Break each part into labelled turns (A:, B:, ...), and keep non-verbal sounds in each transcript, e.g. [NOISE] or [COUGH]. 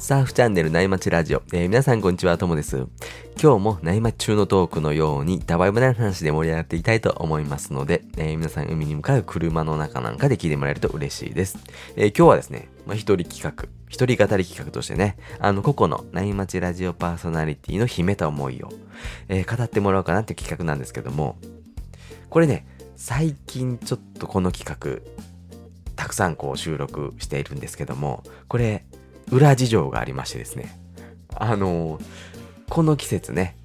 A: サーフチャンネル内町ラジオ、えー、皆さんこんにちは、ともです。今日も内町中のトークのように、ダバイブな話で盛り上がっていきたいと思いますので、えー、皆さん海に向かう車の中なんかで聞いてもらえると嬉しいです。えー、今日はですね、まあ、一人企画、一人語り企画としてね、あの、個々の内町ラジオパーソナリティの秘めた思いを、え語ってもらおうかなっていう企画なんですけども、これね、最近ちょっとこの企画、たくさんこう収録しているんですけども、これ、裏事情がありましてですね。あのー、この季節ね、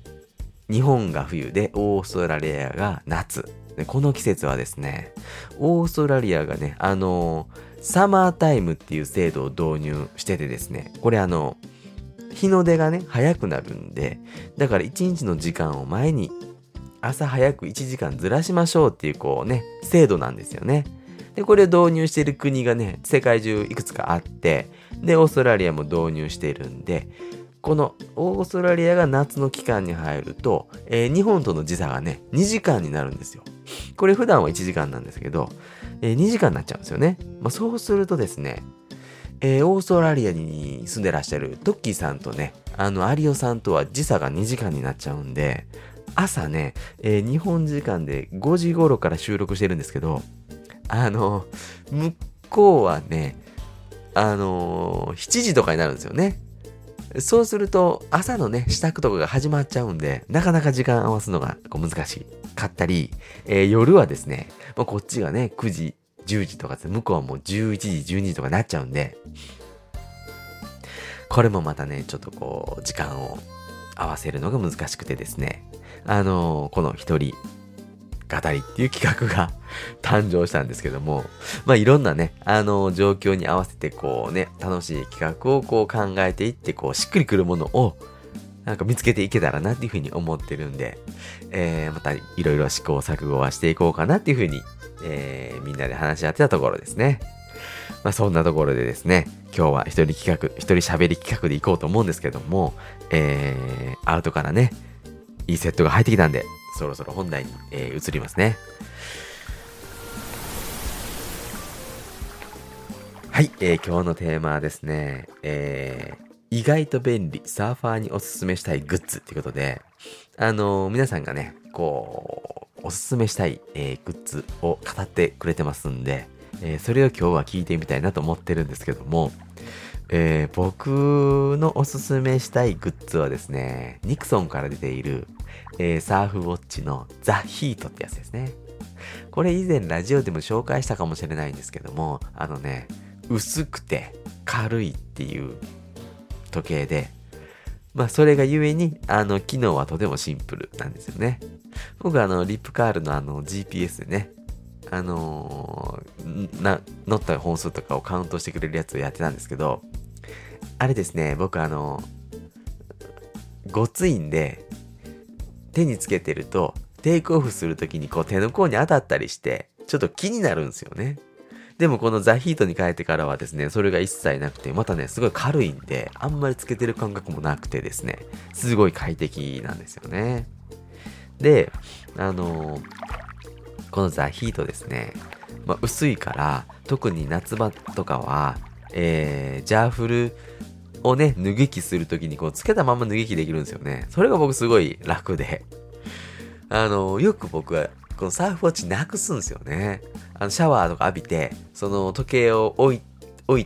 A: 日本が冬でオーストラリアが夏。この季節はですね、オーストラリアがね、あのー、サマータイムっていう制度を導入しててですね、これあの、日の出がね、早くなるんで、だから1日の時間を前に朝早く1時間ずらしましょうっていうこうね、制度なんですよね。で、これを導入している国がね、世界中いくつかあって、で、オーストラリアも導入しているんで、このオーストラリアが夏の期間に入ると、えー、日本との時差がね、2時間になるんですよ。これ普段は1時間なんですけど、えー、2時間になっちゃうんですよね。まあ、そうするとですね、えー、オーストラリアに住んでらっしゃるトッキーさんとね、あの、アリオさんとは時差が2時間になっちゃうんで、朝ね、え、日本時間で5時頃から収録してるんですけど、あの、向こうはね、あのー、7時とかになるんですよね。そうすると、朝のね、支度とかが始まっちゃうんで、なかなか時間合わすのがこう難しかったり、えー、夜はですね、まあ、こっちがね、9時、10時とか向こうはもう11時、12時とかになっちゃうんで、これもまたね、ちょっとこう、時間を合わせるのが難しくてですね、あのー、この一人語りっていう企画が [LAUGHS] 誕生したんですけども、まあいろんなね、あの、状況に合わせてこうね、楽しい企画をこう考えていって、こうしっくりくるものをなんか見つけていけたらなっていうふうに思ってるんで、えー、またいろいろ試行錯誤はしていこうかなっていうふうに、えー、みんなで話し合ってたところですね。まあそんなところでですね、今日は一人企画、一人喋り企画でいこうと思うんですけども、えー、アウトからね、いいセットが入ってきたんで、そろそろ本題に、えー、移りますね。はい、えー、今日のテーマはですね、えー、意外と便利、サーファーにおすすめしたいグッズっていうことで、あのー、皆さんがね、こう、おすすめしたい、えー、グッズを語ってくれてますんで、えー、それを今日は聞いてみたいなと思ってるんですけども、えー、僕のおすすめしたいグッズはですね、ニクソンから出ている、えー、サーフウォッチのザ・ヒートってやつですね。これ以前ラジオでも紹介したかもしれないんですけども、あのね、薄くて軽いっていう時計で、まあそれがゆえに、あの、機能はとてもシンプルなんですよね。僕あの、リップカールのあの GPS でね、あのー、な、乗った本数とかをカウントしてくれるやつをやってたんですけど、あれですね、僕あの、ごついんで、手につけてると、テイクオフするときにこう手の甲に当たったりして、ちょっと気になるんですよね。でもこのザ・ヒートに変えてからはですね、それが一切なくて、またね、すごい軽いんで、あんまりつけてる感覚もなくてですね、すごい快適なんですよね。で、あのー、このザ・ヒートですね、まあ、薄いから、特に夏場とかは、えー、ジャーフルをね、脱ぎ着するときにこう、つけたまま脱ぎ着できるんですよね。それが僕すごい楽で。あの、よく僕は、このサーフウォッチなくすんですよね。あの、シャワーとか浴びて、その時計を置い、置い、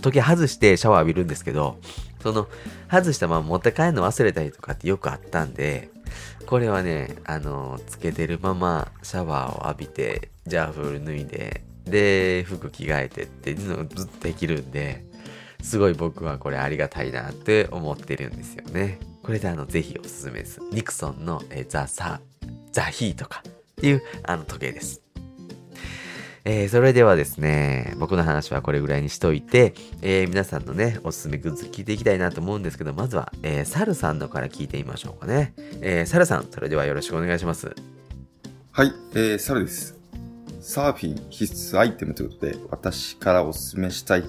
A: 時計外してシャワー浴びるんですけど、その、外したまま持って帰るの忘れたりとかってよくあったんで、これはね、あの、つけてるままシャワーを浴びて、ジャーフル脱いで、で、服着替えてっていうのをずっとできるんで、すごい僕はこれありがたいなって思ってるんですよね。これであの、ぜひおすすめです。ニクソンのえザ・サ、ザ・ヒーとかっていうあの時計です。えー、それではですね、僕の話はこれぐらいにしといて、えー、皆さんのね、おすすめグッズ聞いていきたいなと思うんですけど、まずは、えー、サルさんのから聞いてみましょうかね。えー、サルさん、それではよろしくお願いします。
B: はい、えー、サルです。サーフィン必須アイテムということで、私からおすすめしたい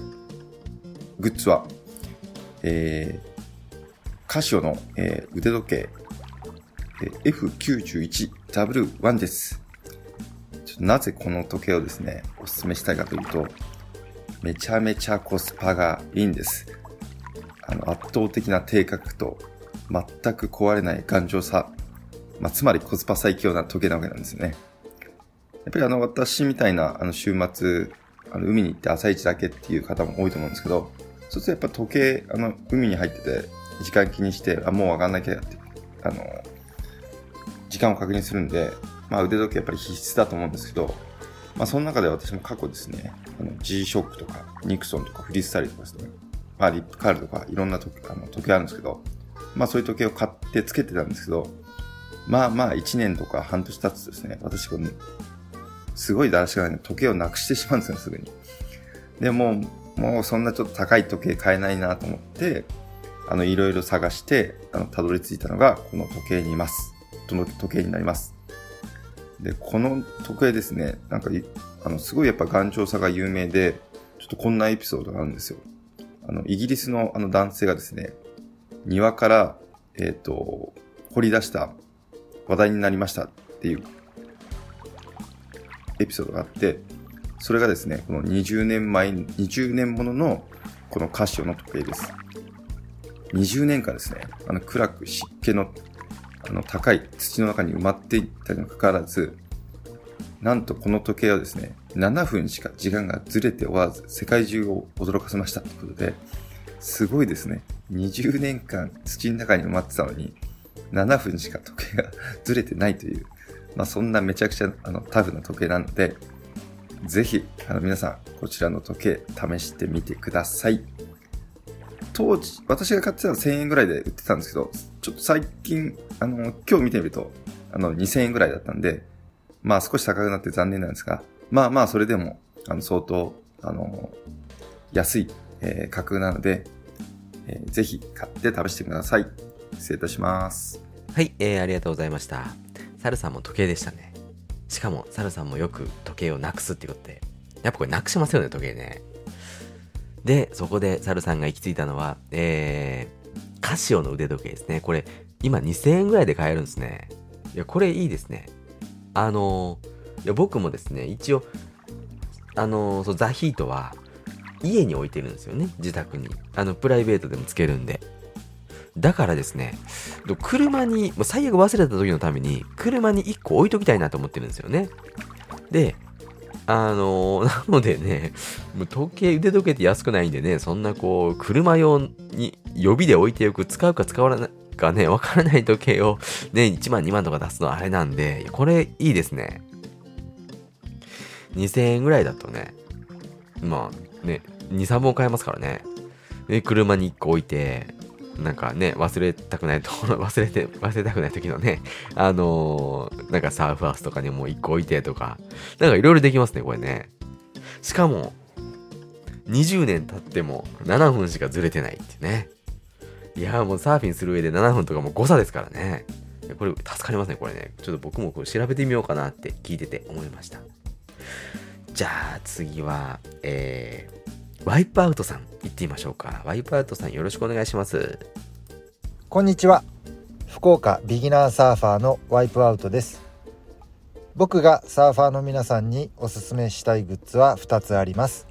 B: グッズは、えー、カシオの、えー、腕時計、えー、F91W1 です。なぜこの時計をですね、お勧めしたいかというと、めちゃめちゃコスパがいいんです。あの圧倒的な低価格と全く壊れない頑丈さ、まあ、つまりコスパ最強な時計なわけなんですよね。やっぱりあの私みたいなあの週末、あの海に行って朝一だけっていう方も多いと思うんですけど、そうするとやっぱ時計、あの海に入ってて時間気にして、あ、もう上がんなきゃって、あの、時間を確認するんで、まあ腕時計やっぱり必須だと思うんですけど、まあその中で私も過去ですね、あの G-SHOCK とか、ニクソンとかフリースタイルとかですね、まあリップカールとかいろんな時あの時計あるんですけど、まあそういう時計を買ってつけてたんですけど、まあまあ1年とか半年経つとですね、私この、すごいだらしがない時計をなくしてしまうんですよ、すぐに。で、も、もうそんなちょっと高い時計買えないなと思って、あの、いろいろ探して、あの、たどり着いたのが、この時計にいます。この時計になります。で、この時計ですね、なんか、あの、すごいやっぱ頑丈さが有名で、ちょっとこんなエピソードがあるんですよ。あの、イギリスのあの男性がですね、庭から、えっ、ー、と、掘り出した話題になりましたっていうエピソードがあって、それがですね、この20年前、20年もののこのカシオの時計です。20年間ですね、あの暗く湿気のあの高い土の中に埋まっていったにもかかわらず、なんとこの時計はですね、7分しか時間がずれておらず、世界中を驚かせましたということで、すごいですね。20年間土の中に埋まってたのに、7分しか時計がずれてないという、まあそんなめちゃくちゃあのタフな時計なので、ぜひ、あの皆さん、こちらの時計試してみてください。当時、私が買ってたの1000円ぐらいで売ってたんですけど、ちょっと最近、あの、今日見てみると、あの、2000円ぐらいだったんで、まあ少し高くなって残念なんですが、まあまあそれでも、あの、相当、あの、安い、えー、価格なので、えー、ぜひ買って試してください。失礼いたします。
A: はい、えー、ありがとうございました。サルさんも時計でしたね。しかも、サルさんもよく時計をなくすってことで、やっぱこれなくしますよね、時計ね。で、そこでサルさんが行き着いたのは、えー、カシオの腕時計ですね。これ、今2000円ぐらいで買えるんですね。いや、これいいですね。あのいや僕もですね、一応、あのそうザ・ヒートは家に置いてるんですよね、自宅に。あの、プライベートでもつけるんで。だからですね、車に、もう最悪忘れた時のために、車に1個置いときたいなと思ってるんですよね。で、あのなのでね、もう時計、腕時計って安くないんでね、そんなこう、車用に予備で置いておく、使うか使わないかね、わからない時計をね、1万2万とか出すのあれなんで、これいいですね。2000円ぐらいだとね、まあね、2、3本買えますからね。で、車に1個置いて、なんかね、忘れたくないところ、[LAUGHS] 忘れて、忘れたくない時のね、あのー、なんかサーファースとかにも1個置いてとか、なんかいろいろできますね、これね。しかも、20年経っても7分しかずれてないってね。いやもうサーフィンする上で7分とかも誤差ですからね。これ助かりますね、これね。ちょっと僕もこれ調べてみようかなって聞いてて思いました。じゃあ次は、えー、ワイプアウトさん行ってみましょうか。ワイプアウトさんよろしくお願いします。
C: こんにちは。福岡ビギナーサーファーのワイプアウトです。僕がサーファーの皆さんにおすすめしたいグッズは2つあります。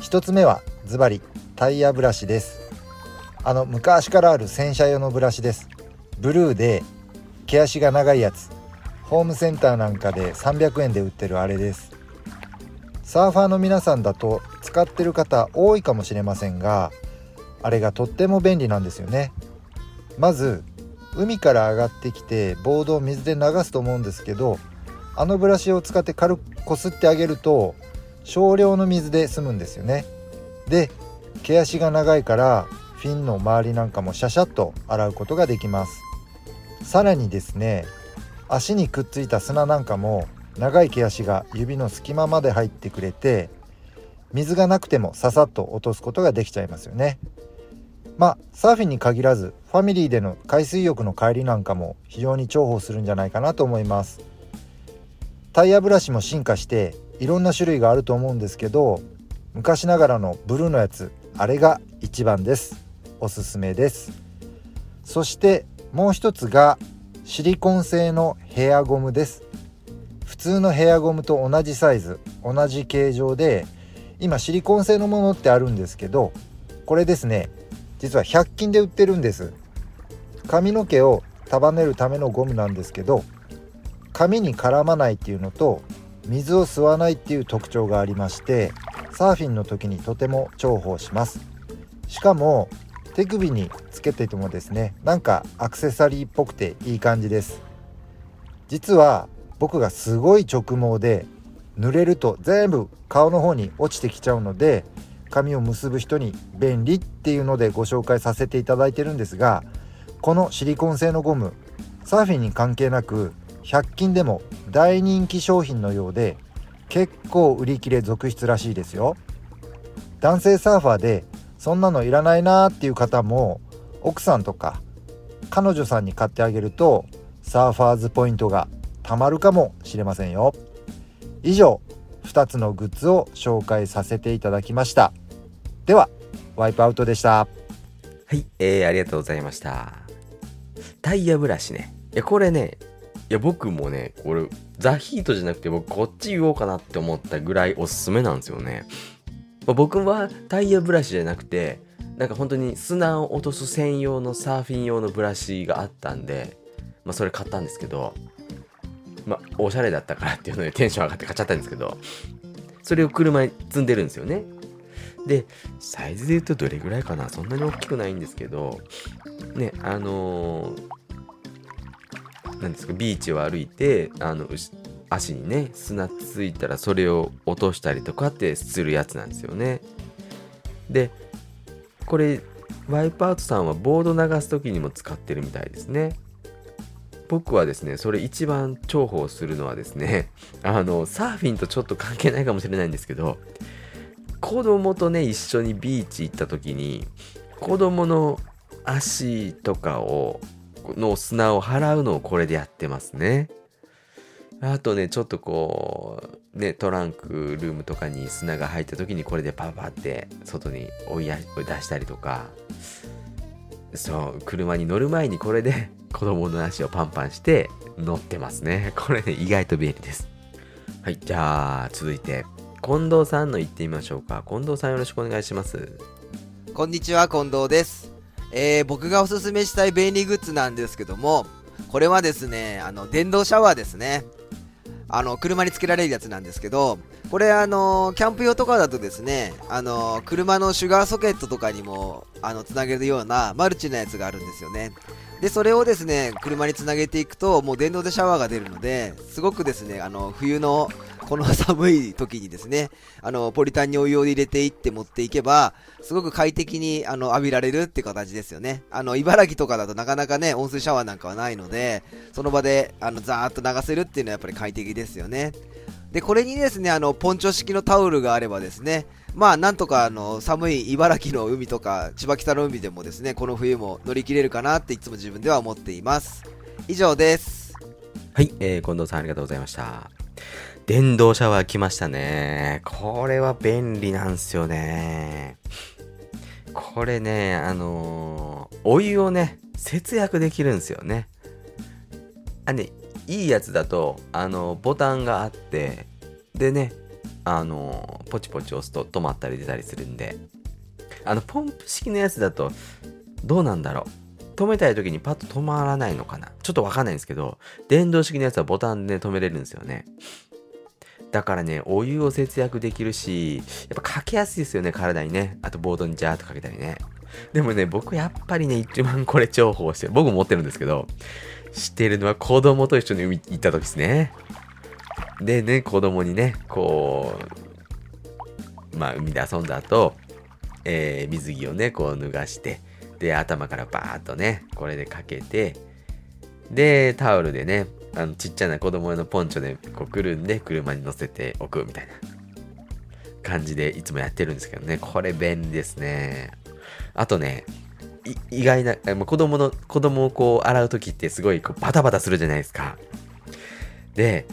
C: 1つ目はズバリタイヤブラシです。あの昔からある洗車用のブラシですブルーで毛足が長いやつホームセンターなんかで300円で売ってるあれですサーファーの皆さんだと使ってる方多いかもしれませんがあれがとっても便利なんですよね。まず海から上がってきてボードを水で流すと思うんですけどあのブラシを使って軽くこすってあげると少量の水で済むんですよね。で毛足が長いからフィンの周りなんかもシャシャッと洗うことができます。さらにですね足にくっついた砂なんかも長い毛足が指の隙間まで入ってくれて水がなくてもささっと落とすことができちゃいますよね。まあサーフィンに限らずファミリーでの海水浴の帰りなんかも非常に重宝するんじゃないかなと思います。タイヤブラシも進化していろんな種類があると思うんですけど昔ながらのブルーのやつあれが一番です。おすすめです。そしてもう一つがシリコン製のヘアゴムです。普通のヘアゴムと同じサイズ同じ形状で今シリコン製のものってあるんですけどこれですね実は100均で売ってるんです。髪の毛を束ねるためのゴムなんですけど髪に絡まないっていうのと水を吸わないっていう特徴がありましてサーフィンの時にとても重宝します。しかも手首につけていてもですねなんかアクセサリーっぽくていい感じです。実は僕がすごい直毛で濡れると全部顔の方に落ちてきちゃうので髪を結ぶ人に便利っていうのでご紹介させていただいてるんですがこのシリコン製のゴムサーフィンに関係なく100均でも大人気商品のようで結構売り切れ続出らしいですよ。男性サーファーでそんなのいらないなーっていう方も奥さんとか彼女さんに買ってあげるとサーファーズポイントがたまるかもしれませんよ。以上2つのグッズを紹介させていただきましたではワイプアウトでした
A: はい、えー、ありがとうございました。タイヤブラシね。いや、これね、いや、僕もね、これ、ザ・ヒートじゃなくて、僕、こっち言おうかなって思ったぐらいおすすめなんですよね。まあ僕はタイヤブラシじゃなくて、なんか本当に砂を落とす専用のサーフィン用のブラシがあったんで、まあ、それ買ったんですけど、まあ、おしゃれだったからっていうのでテンション上がって買っちゃったんですけど、それを車に積んでるんですよね。で、サイズで言うとどれぐらいかな？そんなに大きくないんですけど、ね、あのーなんですか、ビーチを歩いて、あの、足にね、砂ついたらそれを落としたりとかってするやつなんですよね。で、これ、ワイプアウトさんはボード流す時にも使ってるみたいですね。僕はですね、それ一番重宝するのはですね、[LAUGHS] あの、サーフィンとちょっと関係ないかもしれないんですけど、子供とね、一緒にビーチ行った時に、子供の足とかを、の砂を払うのをこれでやってますね。あとね、ちょっとこう、ね、トランクルームとかに砂が入った時にこれでパパって外に追いや追い出したりとか、そう、車に乗る前にこれで [LAUGHS] 子供の足をパンパンして乗ってますね。これね、意外と便利です。はい、じゃあ続いて、近藤さんの言ってみましょうか。近藤さんよろしくお願いします。
B: こんにちは、近藤です。えー、僕がおすすめしたい便利グッズなんですけども、これはですね、あの、電動シャワーですね。あの、車につけられるやつなんですけど、これあの、キャンプ用とかだとですね、あの、車のシュガーソケットとかにも、あの、つなげるようなマルチなやつがあるんですよね。で、それをですね、車につなげていくと、もう電動でシャワーが出るので、すごくですね、あの、冬のこの [LAUGHS] 寒い時にですね、あの、ポリタンにお湯を入れていって持っていけば、すごく快適に、あの、浴びられるって形ですよね。あの、茨城とかだとなかなかね、温水シャワーなんかはないので、その場で、あの、ザーッと流せるっていうのはやっぱり快適ですよね。で、これにですね、あの、ポンチョ式のタオルがあればですね、まあ、なんとか、あの、寒い茨城の海とか、千葉北の海でもですね、この冬も乗り切れるかなっていつも自分では思っています。以上です。
A: はい、えー、近藤さんありがとうございました。電動シャワー来ましたね。これは便利なんですよね。これね、あのーお湯をね、節約できるんですよね。あね、いいやつだと、あのボタンがあって、でね、あのポチポチ押すと止まったり出たりするんで、あの、ポンプ式のやつだと、どうなんだろう。止めたい時にパッと止まらないのかなちょっとわかんないんですけど、電動式のやつはボタンで止めれるんですよね。だからね、お湯を節約できるし、やっぱかけやすいですよね、体にね。あとボードにジャーっとかけたりね。でもね、僕やっぱりね、一番これ重宝してる。僕持ってるんですけど、知ってるのは子供と一緒に海行った時ですね。でね、子供にね、こう、まあ海で遊んだ後、えー水着をね、こう脱がして、で、頭からバーッとね、これでかけて、で、タオルでね、あのちっちゃな子供用のポンチョでこうくるんで車に乗せておくみたいな感じでいつもやってるんですけどね、これ便利ですね。あとね、意外な、子供の、子供をこう洗う時ってすごいこうバタバタするじゃないですか。で、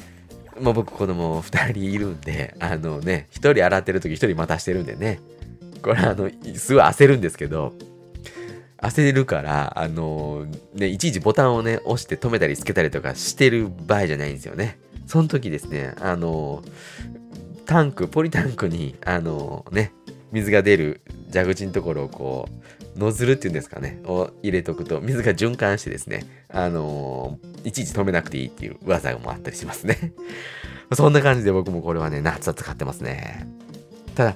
A: もう僕子供2人いるんで、あのね、1人洗ってる時1人待たしてるんでね、これあの、すごい焦るんですけど、焦るから、あのね、いちいちボタンをね、押して止めたりつけたりとかしてる場合じゃないんですよね。その時ですね、あのタンク、ポリタンクに、あのね、水が出る蛇口のところをこう、ノズルっていうんですかね、を入れとくと、水が循環してですね、あのーいちいち止めなくていいっていう技もあったりしますね。[LAUGHS] そんな感じで僕もこれはね、夏は使ってますね。ただ、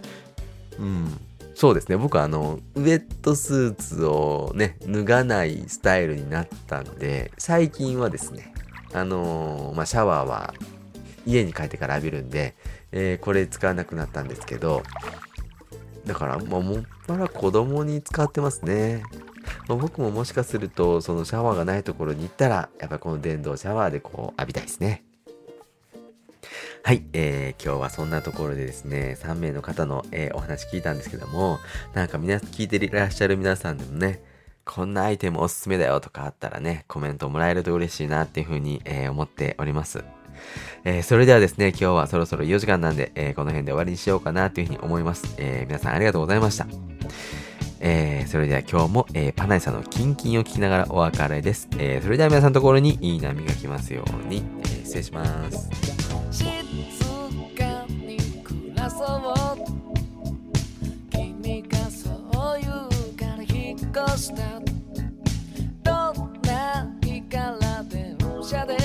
A: うん、そうですね。僕はあの、ウェットスーツをね、脱がないスタイルになったんで、最近はですね、あのーまあ、シャワーは家に帰ってから浴びるんで、えーこれ使わなくなったんですけど、だから、もう、もっぱら子供に使ってますね。まあ僕ももしかすると、そのシャワーがないところに行ったら、やっぱこの電動シャワーでこう浴びたいですね。はい、えー今日はそんなところでですね、3名の方の、えーお話聞いたんですけども、なんか皆さん、聞いていらっしゃる皆さんでもね、こんなアイテムおすすめだよとかあったらね、コメントもらえると嬉しいなっていうふうに、えー思っております。えーそれではですね、今日はそろそろ4時間なんで、えーこの辺で終わりにしようかなっていうふうに思います。えー皆さんありがとうございました。えーそれでは今日も、えーパナイさんのキンキンを聞きながらお別れです。えーそれでは皆さんのところにいい波が来ますように、えー失礼します。
D: どんな日から電車で